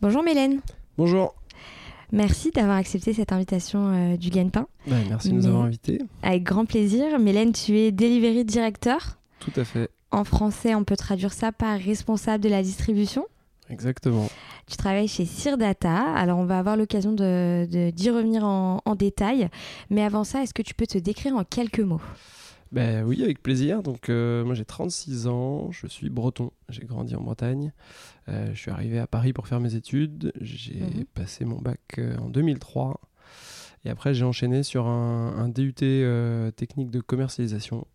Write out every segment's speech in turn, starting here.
Bonjour Mélène. Bonjour. Merci d'avoir accepté cette invitation euh, du Gagne-Pain. Ouais, merci de nous avoir invités. Avec grand plaisir. Mélène, tu es Delivery Director. Tout à fait. En français, on peut traduire ça par responsable de la distribution. Exactement. Tu travailles chez Cire Data. Alors, on va avoir l'occasion de- de- d'y revenir en, en détail. Mais avant ça, est-ce que tu peux te décrire en quelques mots? Ben oui, avec plaisir. Donc, euh, moi, j'ai 36 ans. Je suis breton. J'ai grandi en Bretagne. Euh, je suis arrivé à Paris pour faire mes études. J'ai Mhm. passé mon bac euh, en 2003. Et après, j'ai enchaîné sur un, un DUT technique de commercialisation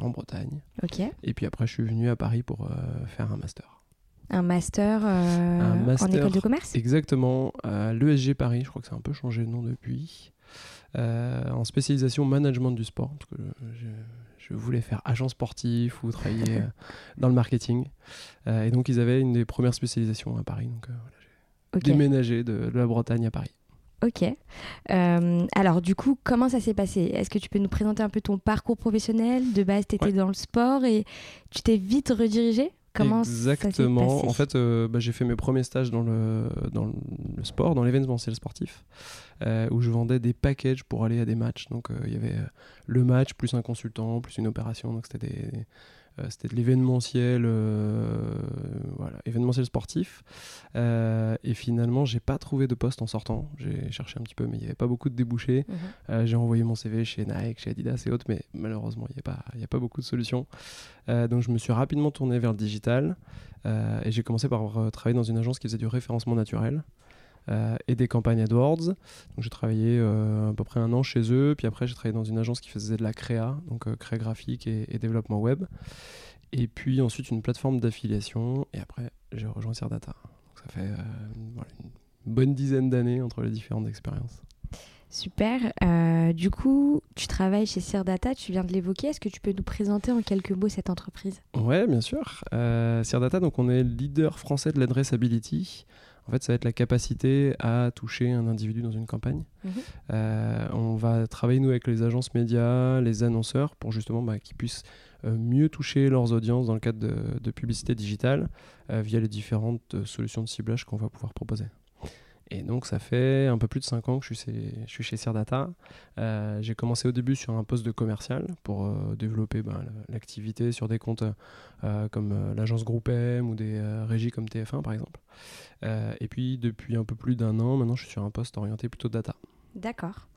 en Bretagne. Ok. Et puis après, je suis venu à Paris pour faire un master. Un master, Un master. en école de commerce? Exactement, à l'ESG Paris, je crois que ça a un peu changé de nom depuis, euh, en spécialisation management du sport, je, je voulais faire agent sportif ou travailler euh, dans le marketing. Euh, et donc ils avaient une des premières spécialisations à Paris, donc voilà, j'ai déménagé de, de la Bretagne à Paris. Ok. Euh, alors, du coup, comment ça s'est passé? Est-ce que tu peux nous présenter un peu ton parcours professionnel? De base, tu étais Ouais. dans le sport et tu t'es vite redirigé Comment Exactement. En fait, euh, bah, j'ai fait mes premiers stages dans le, dans le sport, dans l'événementiel sportif, euh, où je vendais des packages pour aller à des matchs. Donc, euh, il y avait le match, plus un consultant, plus une opération. Donc, c'était des- c'était de l'événementiel, euh, voilà, événementiel sportif. Euh, et finalement, j'ai pas trouvé de poste en sortant. J'ai cherché un petit peu, mais il n'y avait pas beaucoup de débouchés. Mhm. Euh, j'ai envoyé mon CV chez Nike, chez Adidas et autres, mais malheureusement, il n'y a, pas- il y a pas beaucoup de solutions. Euh, donc, je me suis rapidement tourné vers le digital euh, et j'ai commencé par euh, travailler dans une agence qui faisait du référencement naturel euh, et des campagnes AdWords. Donc, j'ai travaillé euh, à peu près un an chez eux, puis après, j'ai travaillé dans une agence qui faisait de la créa, donc euh, créa graphique et, et développement web. Et puis ensuite, une plateforme d'affiliation, et après, j'ai rejoint Cerdata. Donc, ça fait euh, voilà, une bonne dizaine d'années entre les différentes expériences. Super. Euh, du coup, tu travailles chez Data, tu viens de l'évoquer. Est-ce que tu peux nous présenter en quelques mots cette entreprise? Ouais, bien sûr. Euh, Cerdata, donc on est leader français de l'adressability. En fait, ça va être la capacité à toucher un individu dans une campagne. Mhm. Euh, on va travailler, nous, avec les agences médias, les annonceurs, pour justement bah, qu'ils puissent euh, mieux toucher leurs audiences dans le cadre de, de publicité digitale euh, via les différentes solutions de ciblage qu'on va pouvoir proposer. Et donc, ça fait un peu plus de 5 ans que je suis chez, je. Euh, J'ai commencé au début sur un poste de commercial pour euh, développer ben, la- l'activité sur des comptes euh, comme l'agence Groupe M ou des régies comme TF1 par exemple. Et puis, depuis un peu plus d'un an, maintenant, je suis sur un poste orienté plutôt data. D'accord.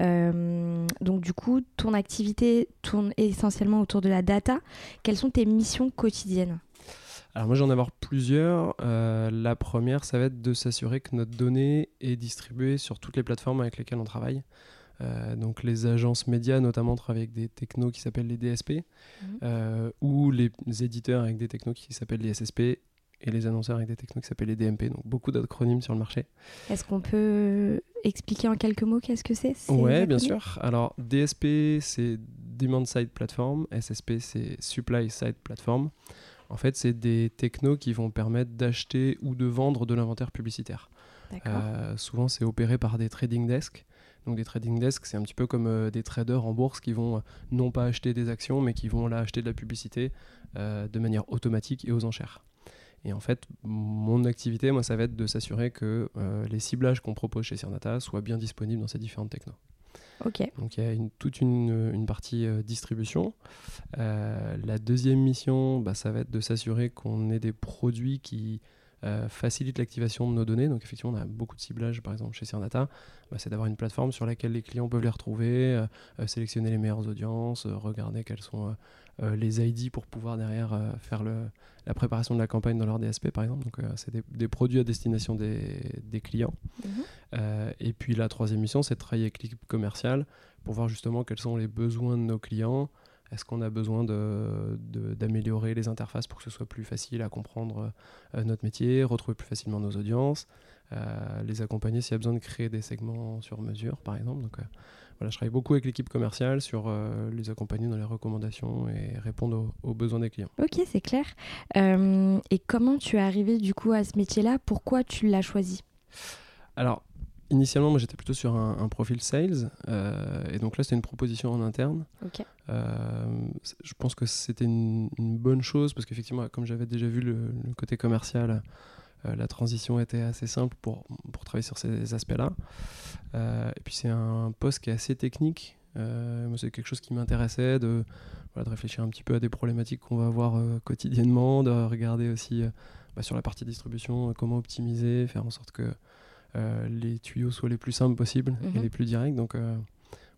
Donc, du coup, ton activité tourne essentiellement autour de la data. Quelles sont tes missions quotidiennes? Alors moi j'en ai avoir plusieurs. Euh, la première, ça va être de s'assurer que notre donnée est distribuée sur toutes les plateformes avec lesquelles on travaille. Euh, donc les agences médias notamment travaillent avec des technos qui s'appellent les DSP Mhm. euh, ou les éditeurs avec des technos qui s'appellent les SSP et les annonceurs avec des technos qui s'appellent les DMP. Donc beaucoup d'acronymes sur le marché. Est-ce qu'on peut expliquer en quelques mots qu'est-ce que c'est ces Ouais, bien sûr. Alors, DSP, c'est Demand Side Platform. SSP, c'est Supply Side Platform. En fait, c'est des technos qui vont permettre d'acheter ou de vendre de l'inventaire publicitaire. Euh, souvent, c'est opéré par des trading desks. Donc, des trading desks, c'est un petit peu comme euh, des traders en bourse qui vont euh, non pas acheter des actions, mais qui vont là acheter de la publicité de manière automatique et aux enchères. Et en fait, mon activité, moi, ça va être de s'assurer que les ciblages qu'on propose chez Cernata soient bien disponibles dans ces différentes technos. Donc il y a toute une, une partie euh, distribution. Euh, la deuxième mission, bah, ça va être de s'assurer qu'on ait des produits qui euh, facilitent l'activation de nos données. Donc effectivement, on a beaucoup de ciblage, par exemple chez Cernata. Bah, c'est d'avoir une plateforme sur laquelle les clients peuvent les retrouver, sélectionner les meilleures audiences, regarder quels sont les ID pour pouvoir derrière euh, faire le, la préparation de la campagne dans leur DSP, par exemple. Donc euh, c'est des, des produits à destination des, des clients. Mhm. Euh, et puis la troisième mission, c'est de travailler avec l'équipe commerciale pour voir justement quels sont les besoins de nos clients, Est-ce qu'on a besoin d'améliorer les interfaces pour que ce soit plus facile à comprendre notre métier, retrouver plus facilement nos audiences, les accompagner s'il y a besoin de créer des segments sur mesure, par exemple. Donc, voilà, je travaille beaucoup avec l'équipe commerciale sur euh, les accompagner dans les recommandations et répondre aux, besoins des clients. Ok, c'est clair. Euh, et comment tu es arrivé du coup à ce métier-là? Pourquoi tu l'as choisi? Alors, initialement, moi j'étais plutôt sur un, profil sales. Euh, et donc là, c'était une proposition en interne. Ok. je pense que c'était une, bonne chose parce qu'effectivement, comme j'avais déjà vu le, le côté commercial la transition était assez simple pour, pour travailler sur ces aspects-là. Euh, et puis c'est un poste qui est assez technique. Euh, c'est quelque chose qui m'intéressait de, de réfléchir un petit peu à des problématiques qu'on va avoir quotidiennement, de regarder aussi bah, sur la partie distribution comment optimiser, faire en sorte que les tuyaux soient les plus simples possibles et mhm. les plus directs. Donc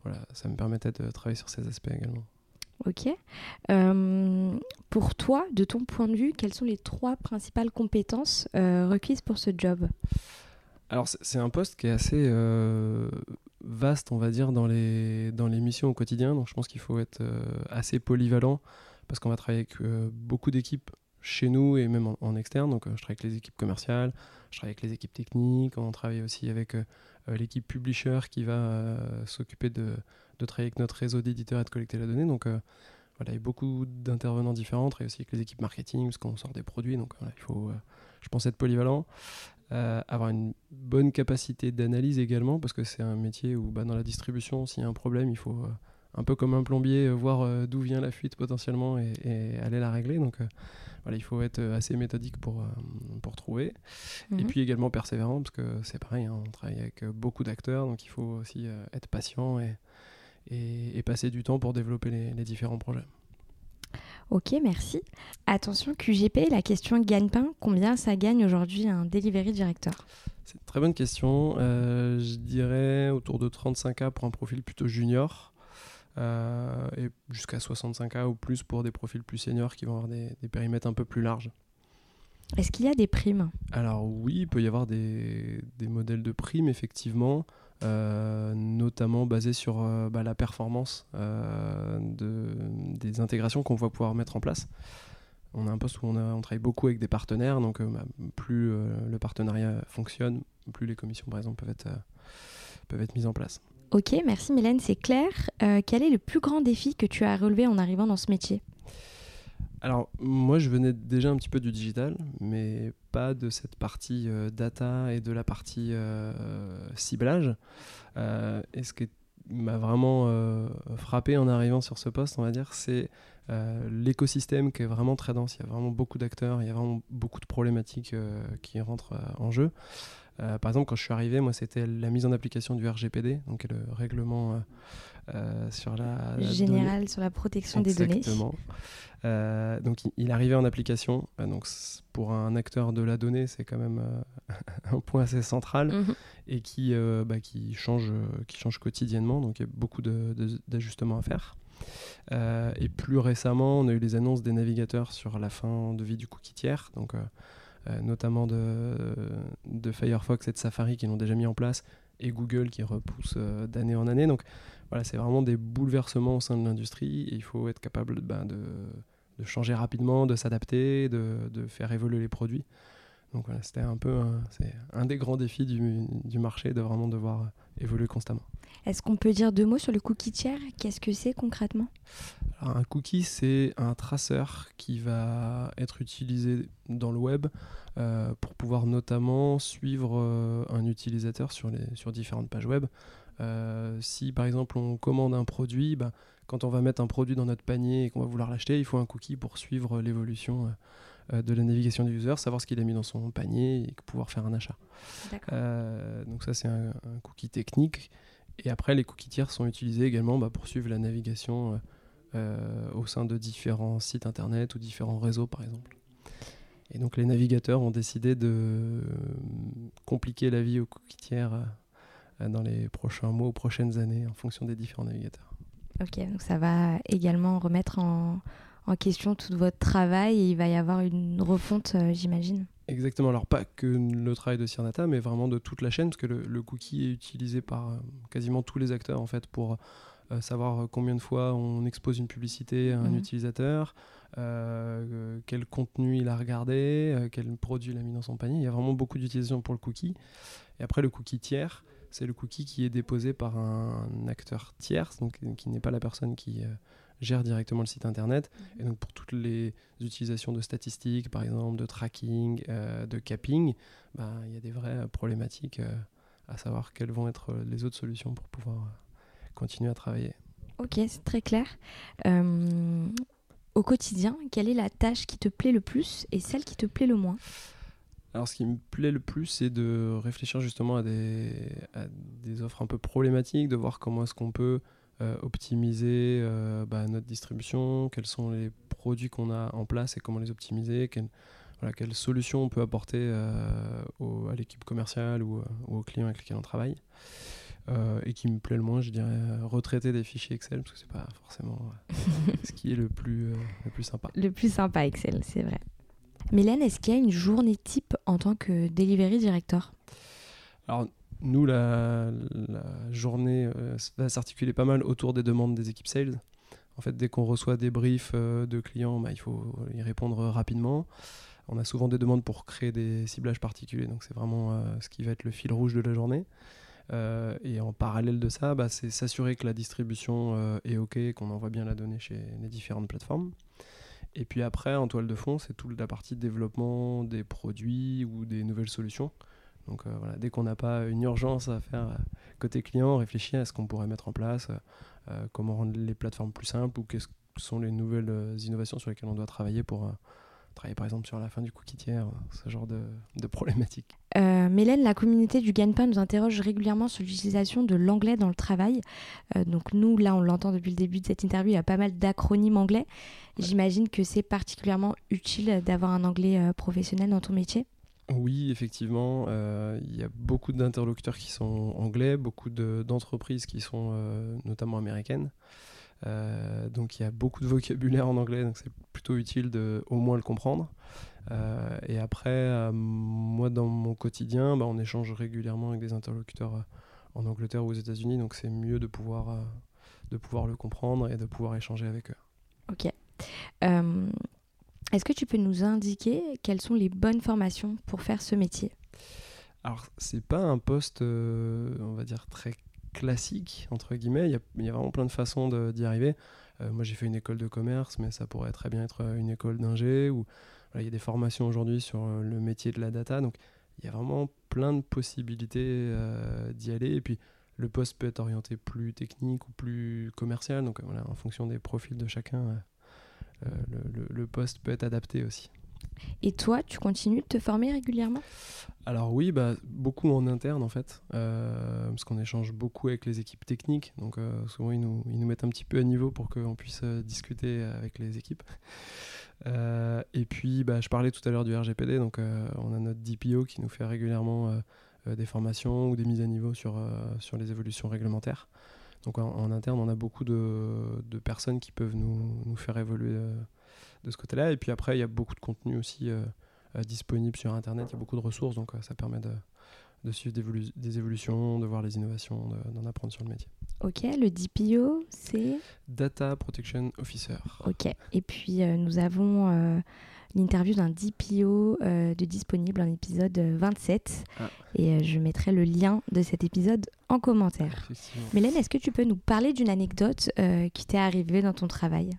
voilà, ça me permettait de travailler sur ces aspects également. Ok. Euh, pour toi, de ton point de vue, quelles sont les trois principales compétences euh, requises pour ce job? Alors, c'est un poste qui est assez euh, vaste, on va dire, dans les, dans les missions au quotidien. Donc, je pense qu'il faut être assez polyvalent parce qu'on va travailler avec beaucoup d'équipes chez nous et même en, en, externe. Donc, je travaille avec les équipes commerciales, je travaille avec les équipes techniques, on travaille aussi avec l'équipe publisher qui va s'occuper de de travailler avec notre réseau d'éditeurs et de collecter la donnée. Donc euh, voilà, il y a beaucoup d'intervenants différents, et aussi avec les équipes marketing, parce qu'on sort des produits. Donc il faut, euh, je pense, être polyvalent. Euh, avoir une bonne capacité d'analyse également, parce que c'est un métier où bah, dans la distribution, s'il y a un problème, il faut un peu comme un plombier, voir d'où vient la fuite potentiellement et, aller la régler. Donc voilà, il faut être assez méthodique pour, pour trouver. Et mhm. puis également persévérant, parce que c'est pareil, hein, on travaille avec beaucoup d'acteurs, donc il faut aussi être patient et, et, passer du temps pour développer les, différents projets. Ok, merci. Attention, QGP, la question gagne-pain, combien ça gagne aujourd'hui un delivery director C'est une très bonne question. Euh, je dirais autour de 35K pour un profil plutôt junior. Euh, et jusqu'à 65K ou plus pour des profils plus seniors qui vont avoir des, des périmètres un peu plus larges. Est-ce qu'il y a des primes? Alors oui, il peut y avoir des, des modèles de primes, effectivement. Euh, notamment basé sur euh, bah, la performance de, des intégrations qu'on va pouvoir mettre en place. On a un poste où on, on travaille beaucoup avec des partenaires, donc bah, plus le partenariat fonctionne, plus les commissions par exemple peuvent être, peuvent être mises en place. Ok, merci Mélène, c'est clair. quel est le plus grand défi que tu as relevé en arrivant dans ce métier? Alors, moi, je venais déjà un petit peu du digital, mais pas de cette partie euh, data et de la partie euh, ciblage. Euh, et ce qui m'a vraiment frappé en arrivant sur ce poste, on va dire, c'est l'écosystème qui est vraiment très dense. Il y a vraiment beaucoup d'acteurs, il y a vraiment beaucoup de problématiques qui rentrent en jeu. Par exemple, quand je suis arrivé, moi, c'était la mise en application du RGPD, donc le règlement sur la, général sur la protection des données. Exactement. Euh, donc il, arrivait en application. Euh, donc pour un acteur de la donnée, c'est quand même euh, un point assez central mhm. et qui, bah, qui, change, qui change quotidiennement. Donc il y a beaucoup d'ajustements à faire. et plus récemment, on a eu les annonces des navigateurs sur la fin de vie du cookie tiers, donc notamment de, Firefox et de Safari qui l'ont déjà mis en place, et Google qui repousse d'année en année. Donc voilà, c'est vraiment des bouleversements au sein de l'industrie et il faut être capable ben, de, changer rapidement, de s'adapter, de, faire évoluer les produits. Donc voilà, c'était un peu un, un des grands défis du, du, marché de vraiment devoir évoluer constamment. Est-ce qu'on peut dire deux mots sur le cookie tiers? Qu'est-ce que c'est concrètement? Alors, Un cookie, c'est un traceur qui va être utilisé dans le web euh, pour pouvoir notamment suivre euh, un utilisateur sur, les, sur différentes pages web. Euh, si par exemple on commande un produit, bah, quand on va mettre un produit dans notre panier et qu'on va vouloir l'acheter, il faut un cookie pour suivre l'évolution euh, euh, de la navigation du user, savoir ce qu'il a mis dans son panier et pouvoir faire un achat. donc ça c'est un, cookie technique. Et après les cookies tiers sont utilisés également bah, pour suivre la navigation au sein de différents sites internet ou différents réseaux par exemple. Et donc les navigateurs ont décidé de compliquer la vie aux cookies tiers euh, dans les prochains mois ou prochaines années en fonction des différents navigateurs. Ok, donc ça va également remettre en, en question tout votre travail et il va y avoir une refonte, euh, j'imagine. Exactement, alors pas que le travail de Cirdata, mais vraiment de toute la chaîne, parce que le, cookie est utilisé par euh, quasiment tous les acteurs en fait pour savoir combien de fois on expose une publicité à un Mhm. utilisateur, euh, quel contenu il a regardé, euh, quel produit il a mis dans son panier. Il y a vraiment beaucoup d'utilisation pour le cookie. Et après, le cookie tiers, c'est le cookie qui est déposé par un acteur tiers, donc euh, qui n'est pas la personne qui euh, gère directement le site internet. Et donc pour toutes les utilisations de statistiques, par exemple, de tracking, euh, de capping, bah, il y a des vraies problématiques euh, à savoir quelles vont être euh, les autres solutions pour pouvoir continuer à travailler. Ok, c'est très clair. Au quotidien, quelle est la tâche qui te plaît le plus et celle qui te plaît le moins? Alors, ce qui me plaît le plus, c'est de réfléchir justement à des, à des offres un peu problématiques, de voir comment est-ce qu'on peut optimiser euh, bah, notre distribution, quels sont les produits qu'on a en place et comment les optimiser, quelles, voilà, quelles solutions on peut apporter euh, au- à l'équipe commerciale ou, euh, ou aux clients avec lesquels on travaille. Euh, et qui me plaît le moins, je dirais, euh, retraiter des fichiers Excel, parce que c'est pas forcément euh, ce qui est le plus, euh, le plus sympa. Le plus sympa, Excel, c'est vrai. Mélène, est-ce qu'il y a une journée type en tant que delivery director? Alors, nous, la, journée euh, va s'articuler pas mal autour des demandes des équipes sales. En fait, dès qu'on reçoit des briefs euh, de clients, bah, il faut y répondre rapidement. On a souvent des demandes pour créer des ciblages particuliers, donc c'est vraiment euh, ce qui va être le fil rouge de la journée. Et en parallèle de ça, bah, c'est s'assurer que la distribution est OK, qu'on envoie bien la donnée chez les différentes plateformes. Et puis après, en toile de fond, c'est toute la partie développement des produits ou des nouvelles solutions. Donc euh, voilà, dès qu'on n'a pas une urgence à faire euh, côté client, on réfléchit à ce qu'on pourrait mettre en place, euh, comment rendre les plateformes plus simples ou quelles sont les nouvelles innovations sur lesquelles on doit travailler pour travailler par exemple sur la fin du cookie tiers, ce genre de, de problématiques. Euh, Mélène, la communauté du gagne-pain nous interroge régulièrement sur l'utilisation de l'anglais dans le travail. Euh, donc nous, là, on l'entend depuis le début de cette interview, il y a pas mal d'acronymes anglais. J'imagine que c'est particulièrement utile d'avoir un anglais euh, professionnel dans ton métier. Oui, effectivement, euh, il y a beaucoup d'interlocuteurs qui sont anglais, beaucoup de- d'entreprises qui sont euh, notamment américaines. Euh, donc il y a beaucoup de vocabulaire en anglais, donc c'est plutôt utile de au moins le comprendre. Et après, moi dans mon quotidien, bah, on échange régulièrement avec des interlocuteurs en Angleterre ou aux États-Unis, donc c'est mieux de pouvoir, de pouvoir le comprendre et de pouvoir échanger avec eux. Ok. Euh, Est-ce que tu peux nous indiquer quelles sont les bonnes formations pour faire ce métier? Alors, c'est pas un poste, euh, on va dire, très classique, entre guillemets. Il y a, vraiment plein de façons d'y arriver. Euh, moi, j'ai fait une école de commerce, mais ça pourrait très bien être une école d'ingé. Il y a des formations aujourd'hui sur euh, le métier de la data. Donc, il y a vraiment plein de possibilités euh, d'y aller. Et puis, le poste peut être orienté plus technique ou plus commercial. Donc, euh, voilà, en fonction des profils de chacun, euh, euh, le, le- le poste peut être adapté aussi. Et toi, tu continues de te former régulièrement? Alors oui, bah, beaucoup en interne en fait, euh, parce qu'on échange beaucoup avec les équipes techniques, donc euh, souvent ils nous, ils nous mettent un petit peu à niveau pour qu'on puisse euh, discuter avec les équipes. Euh, et puis bah, je parlais tout à l'heure du RGPD, donc euh, on a notre DPO qui nous fait régulièrement euh, euh, des formations ou des mises à niveau sur, euh, sur les évolutions réglementaires. Donc en, interne, on a beaucoup de, personnes qui peuvent nous, nous faire évoluer euh, de ce côté-là. Et puis après, il y a beaucoup de contenu aussi euh, euh, disponible sur Internet. Il y a beaucoup de ressources, donc ça permet de, de suivre des, évolu- des évolutions, de voir les innovations, de- d'en apprendre sur le métier. Ok, le DPO, c'est Data Protection Officer. Ok. Et puis euh, nous avons euh, l'interview d'un DPO euh, de disponible en épisode euh, 27. Ah. Et je mettrai le lien de cet épisode en commentaire. Mélène, est-ce que tu peux nous parler d'une anecdote qui t'est arrivée dans ton travail?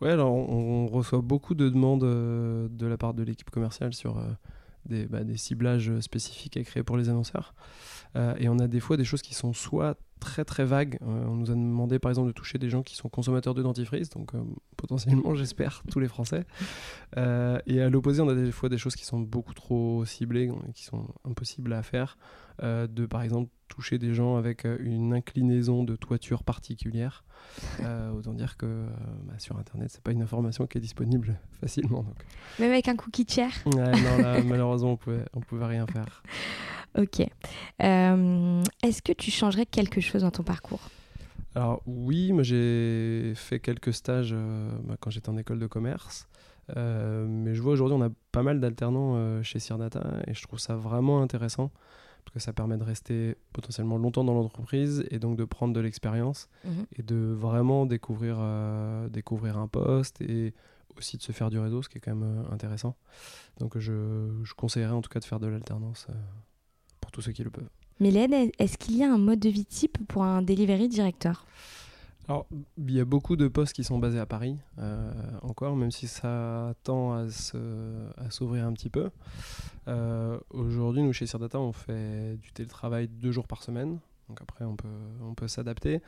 Ouais, alors on, on reçoit beaucoup de demandes de la part de l'équipe commerciale sur des, bah, des ciblages spécifiques à créer pour les annonceurs. Euh, et on a des fois des choses qui sont soit très très vagues. Euh, on nous a demandé par exemple de toucher des gens qui sont consommateurs de dentifrice, donc euh, potentiellement, j'espère, tous les Français. Euh, et à l'opposé, on a des fois des choses qui sont beaucoup trop ciblées, qui sont impossibles à faire. De par exemple toucher des gens avec une inclinaison de toiture particulière. Autant dire que bah, sur internet, c'est pas une information qui est disponible facilement. Donc. Même avec un cookie chair Ouais, non, là, malheureusement, on pouvait, on pouvait rien faire. Ok. Euh, est-ce que tu changerais quelque chose dans ton parcours Alors oui, moi j'ai fait quelques stages euh, bah, quand j'étais en école de commerce. Euh, mais je vois aujourd'hui on a pas mal d'alternants chez Sirdata et je trouve ça vraiment intéressant parce que ça permet de rester potentiellement longtemps dans l'entreprise et donc de prendre de l'expérience Mhm. et de vraiment découvrir, découvrir un poste et aussi de se faire du réseau, ce qui est quand même intéressant. Donc je, je conseillerais en tout cas de faire de l'alternance pour tous ceux qui le peuvent. Mylène, est-ce qu'il y a un mode de vie type pour un delivery directeur? Alors, il y a beaucoup de postes qui sont basés à Paris euh, encore, même si ça tend à se- à s'ouvrir un petit peu. Euh, Aujourd'hui, nous, chez Sirdata, on fait du télétravail deux jours par semaine. Donc après, on peut, on peut s'adapter.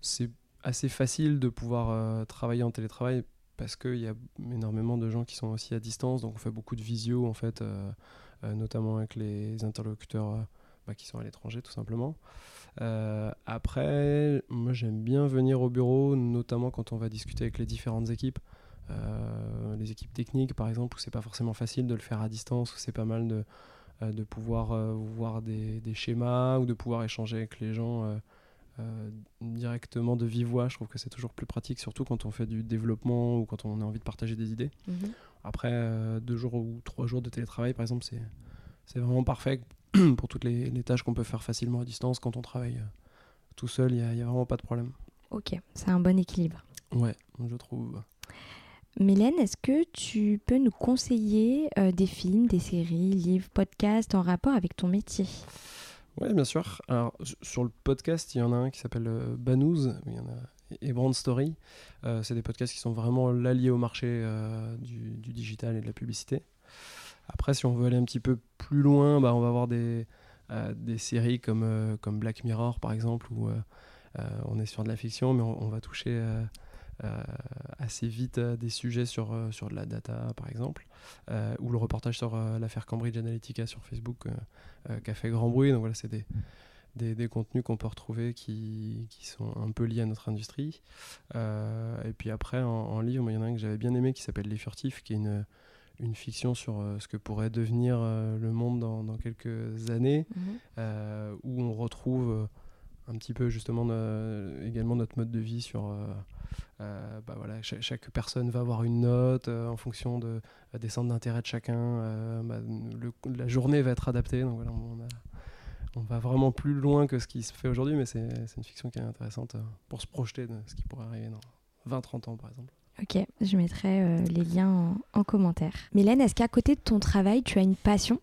C'est assez facile de pouvoir euh, travailler en télétravail parce qu'il y a énormément de gens qui sont aussi à distance. Donc on fait beaucoup de visio, en fait, notamment avec les interlocuteurs euh, bah, qui sont à l'étranger, tout simplement. Euh, après, moi j'aime bien venir au bureau, notamment quand on va discuter avec les différentes équipes. Euh, les équipes techniques, par exemple, où c'est pas forcément facile de le faire à distance, où c'est pas mal de, euh, pouvoir euh, voir des, schémas ou de pouvoir échanger avec les gens euh, euh, directement de vive voix. Je trouve que c'est toujours plus pratique, surtout quand on fait du développement ou quand on a envie de partager des idées. Après, euh, deux jours ou trois jours de télétravail, par exemple, c'est, c'est vraiment parfait pour toutes les, les tâches qu'on peut faire facilement à distance quand on travaille euh, tout seul. Il n'y a, vraiment pas de problème. Ok, c'est un bon équilibre. Ouais, je trouve. Mylène, est-ce que tu peux nous conseiller euh, des films, des séries, livres, podcasts en rapport avec ton métier? Oui, bien sûr. Alors, sur le podcast, il y en a un qui s'appelle euh, Banous, il y en a et Brand Story. Euh, c'est des podcasts qui sont vraiment là liés au marché euh, du, digital et de la publicité. Après, si on veut aller un petit peu plus loin, bah, on va avoir des, euh, des séries comme, comme Black Mirror, par exemple, où on est sur de la fiction, mais on, va toucher assez vite des sujets sur, sur de la data, par exemple, ou le reportage sur l'affaire Cambridge Analytica sur Facebook, qui a fait grand bruit. Donc voilà, c'est des, des, des contenus qu'on peut retrouver qui, qui sont un peu liés à notre industrie. Euh, et puis après, en, en livre, il y en a un que j'avais bien aimé qui s'appelle Les Furtifs, qui est une, une fiction sur euh, ce que pourrait devenir euh, le monde dans, dans quelques années, euh, où on retrouve un petit peu justement également notre mode de vie sur... bah voilà, cha- chaque, personne va avoir une note en fonction de, des centres d'intérêt de chacun. bah, le- la journée va être adaptée. Donc voilà, on, a- on va vraiment plus loin que ce qui se fait aujourd'hui, mais c'est une fiction qui est intéressante euh, pour se projeter de ce qui pourrait arriver dans 20-30 ans, par exemple. Ok, je mettrai euh, les liens en, en commentaire. Mylène, est-ce qu'à côté de ton travail, tu as une passion?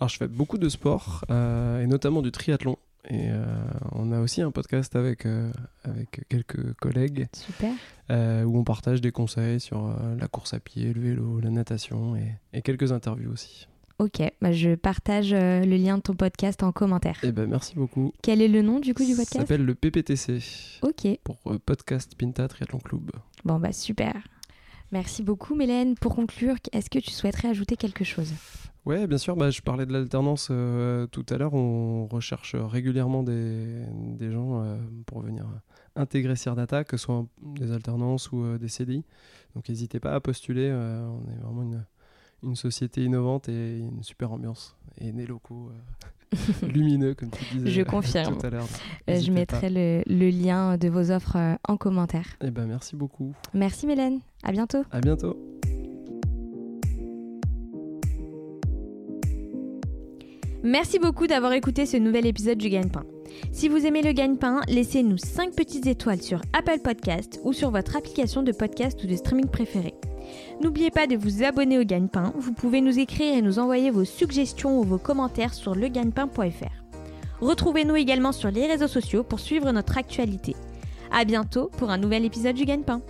Alors, je fais beaucoup de sport, euh, et notamment du triathlon. Et euh, on a aussi un podcast avec, euh, avec quelques collègues Super. euh, où on partage des conseils sur la course à pied, le vélo, la natation et, et quelques interviews aussi. Ok, bah, je partage euh, le lien de ton podcast en commentaire. Et ben merci beaucoup. Quel est le nom du coup du Ça podcast? s'appelle le PPTC Ok, pour euh, Podcast Pinta Triathlon Club. bon bah super. Merci beaucoup Mylène. Pour conclure, est-ce que tu souhaiterais ajouter quelque chose? Ouais, bien sûr. Bah, je parlais de l'alternance euh, tout à l'heure. On recherche régulièrement des, des gens euh, pour venir intégrer Sirdata, que ce soit des alternances ou euh, des CDI. Donc n'hésitez pas à postuler. on est vraiment une, une société innovante et une super ambiance. Et des locaux euh, lumineux, comme tu disais Je euh, confirme. tout à l'heure. Euh, Je mettrai le, le lien de vos offres euh, en commentaire. pas. Eh ben, merci beaucoup. Merci Mylène, à bientôt. À bientôt. Merci beaucoup d'avoir écouté ce nouvel épisode du Gagne-Pain. Si vous aimez le Gagne-Pain, laissez-nous 5 petites étoiles sur Apple Podcast ou sur votre application de podcast ou de streaming préférée. N'oubliez pas de vous abonner au Gagne-Pain. Vous pouvez nous écrire et nous envoyer vos suggestions ou vos commentaires sur legagnepain.fr. Retrouvez-nous également sur les réseaux sociaux pour suivre notre actualité. À bientôt pour un nouvel épisode du Gagne-Pain.